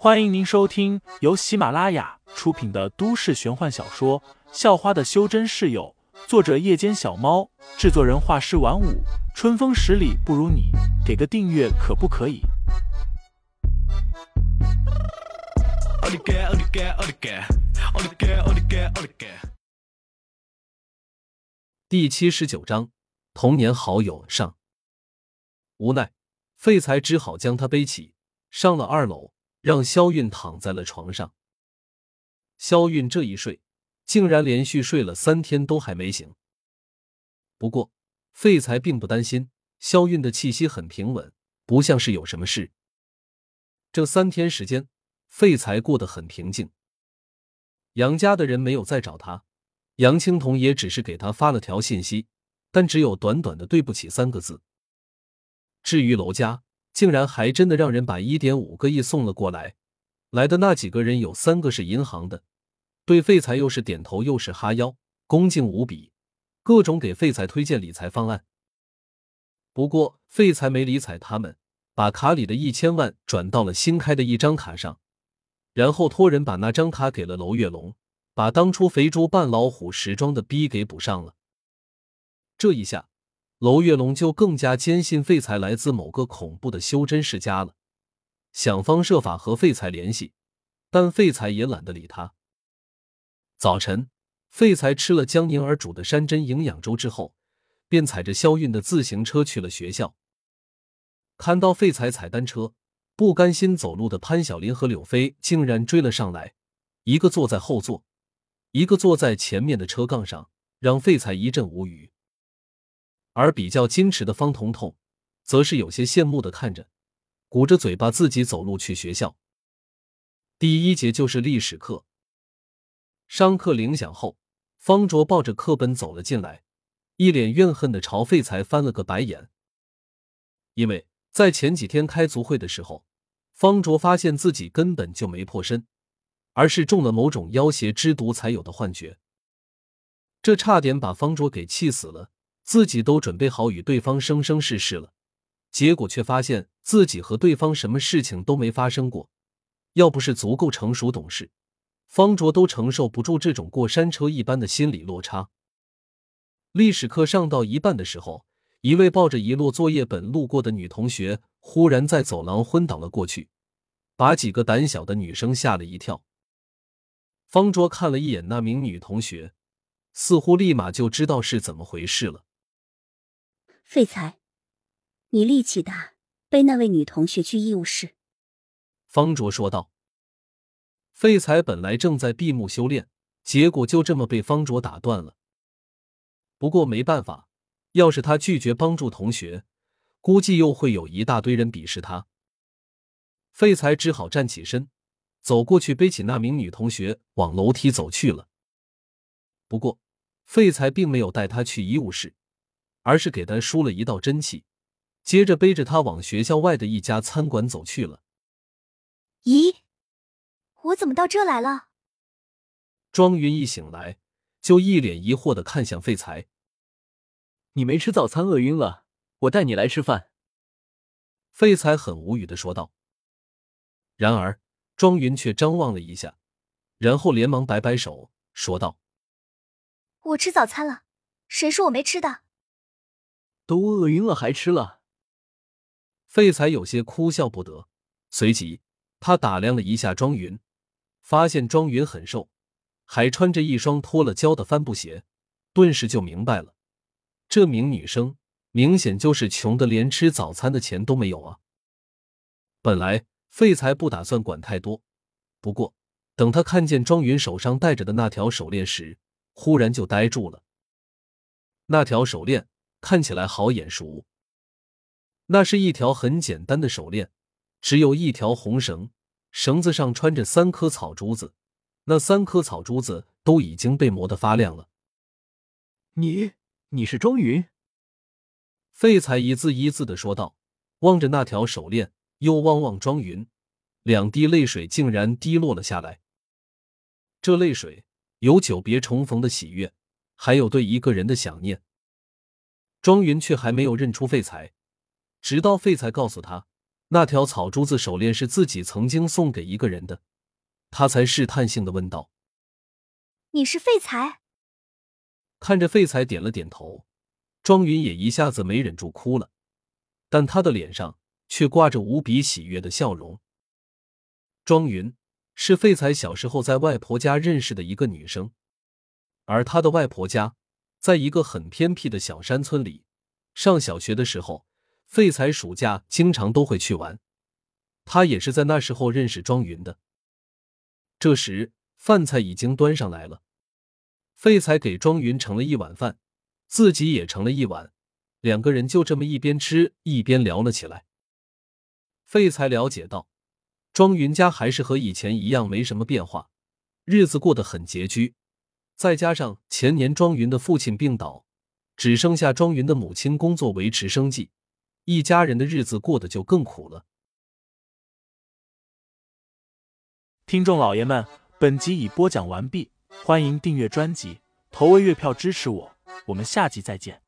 欢迎您收听由喜马拉雅出品的都市玄幻小说《校花的修真室友》，作者：夜间小猫，制作人：画师晚舞，春风十里不如你，给个订阅可不可以？第七十九章，童年好友上。无奈，废材只好将他背起，上了二楼。让肖韵躺在了床上。肖韵这一睡，竟然连续睡了三天都还没醒。不过，废材并不担心，肖韵的气息很平稳，不像是有什么事。这三天时间，废材过得很平静。杨家的人没有再找他，杨青桐也只是给他发了条信息，但只有短短的“对不起”三个字。至于楼家，竟然还真的让人把一点五个亿送了过来，来的那几个人有三个是银行的，对废材又是点头又是哈腰，恭敬无比，各种给废材推荐理财方案。不过废材没理睬他们，把卡里的一千万转到了新开的一张卡上，然后托人把那张卡给了娄月龙，把当初肥猪扮老虎时装的逼给补上了。这一下。娄月龙就更加坚信废材来自某个恐怖的修真世家了，想方设法和废材联系，但废材也懒得理他。早晨，废材吃了江宁儿煮的山珍营养粥之后，便踩着肖韵的自行车去了学校。看到废材踩单车，不甘心走路的潘晓林和柳飞竟然追了上来，一个坐在后座，一个坐在前面的车杠上，让废材一阵无语。而比较矜持的方彤彤，则是有些羡慕的看着，鼓着嘴巴自己走路去学校。第一节就是历史课，上课铃响后，方卓抱着课本走了进来，一脸怨恨的朝废材翻了个白眼。因为在前几天开族会的时候，方卓发现自己根本就没破身，而是中了某种妖邪之毒才有的幻觉，这差点把方卓给气死了。自己都准备好与对方生生世世了，结果却发现自己和对方什么事情都没发生过。要不是足够成熟懂事，方卓都承受不住这种过山车一般的心理落差。历史课上到一半的时候，一位抱着一摞作业本路过的女同学忽然在走廊昏倒了过去，把几个胆小的女生吓了一跳。方卓看了一眼那名女同学，似乎立马就知道是怎么回事了。废材，你力气大，背那位女同学去医务室。”方卓说道。废材本来正在闭目修炼，结果就这么被方卓打断了。不过没办法，要是他拒绝帮助同学，估计又会有一大堆人鄙视他。废材只好站起身，走过去背起那名女同学往楼梯走去了。不过，废材并没有带她去医务室。而是给他输了一道真气，接着背着他往学校外的一家餐馆走去了。咦，我怎么到这来了？庄云一醒来就一脸疑惑的看向废材：“你没吃早餐，饿晕了，我带你来吃饭。”废材很无语的说道。然而庄云却张望了一下，然后连忙摆摆手说道：“我吃早餐了，谁说我没吃的？”都饿晕了还吃了，废材有些哭笑不得。随即，他打量了一下庄云，发现庄云很瘦，还穿着一双脱了胶的帆布鞋，顿时就明白了，这名女生明显就是穷的连吃早餐的钱都没有啊。本来废材不打算管太多，不过等他看见庄云手上戴着的那条手链时，忽然就呆住了。那条手链。看起来好眼熟，那是一条很简单的手链，只有一条红绳，绳子上穿着三颗草珠子，那三颗草珠子都已经被磨得发亮了。你，你是庄云？废材一字一字的说道，望着那条手链，又望望庄云，两滴泪水竟然滴落了下来。这泪水有久别重逢的喜悦，还有对一个人的想念。庄云却还没有认出废材，直到废材告诉他，那条草珠子手链是自己曾经送给一个人的，他才试探性的问道：“你是废材？”看着废材点了点头，庄云也一下子没忍住哭了，但他的脸上却挂着无比喜悦的笑容。庄云是废材小时候在外婆家认识的一个女生，而他的外婆家在一个很偏僻的小山村里。上小学的时候。废材暑假经常都会去玩，他也是在那时候认识庄云的。这时饭菜已经端上来了，废材给庄云盛了一碗饭，自己也盛了一碗，两个人就这么一边吃一边聊了起来。废材了解到，庄云家还是和以前一样没什么变化，日子过得很拮据，再加上前年庄云的父亲病倒，只剩下庄云的母亲工作维持生计。一家人的日子过得就更苦了。听众老爷们，本集已播讲完毕，欢迎订阅专辑，投喂月票支持我，我们下集再见。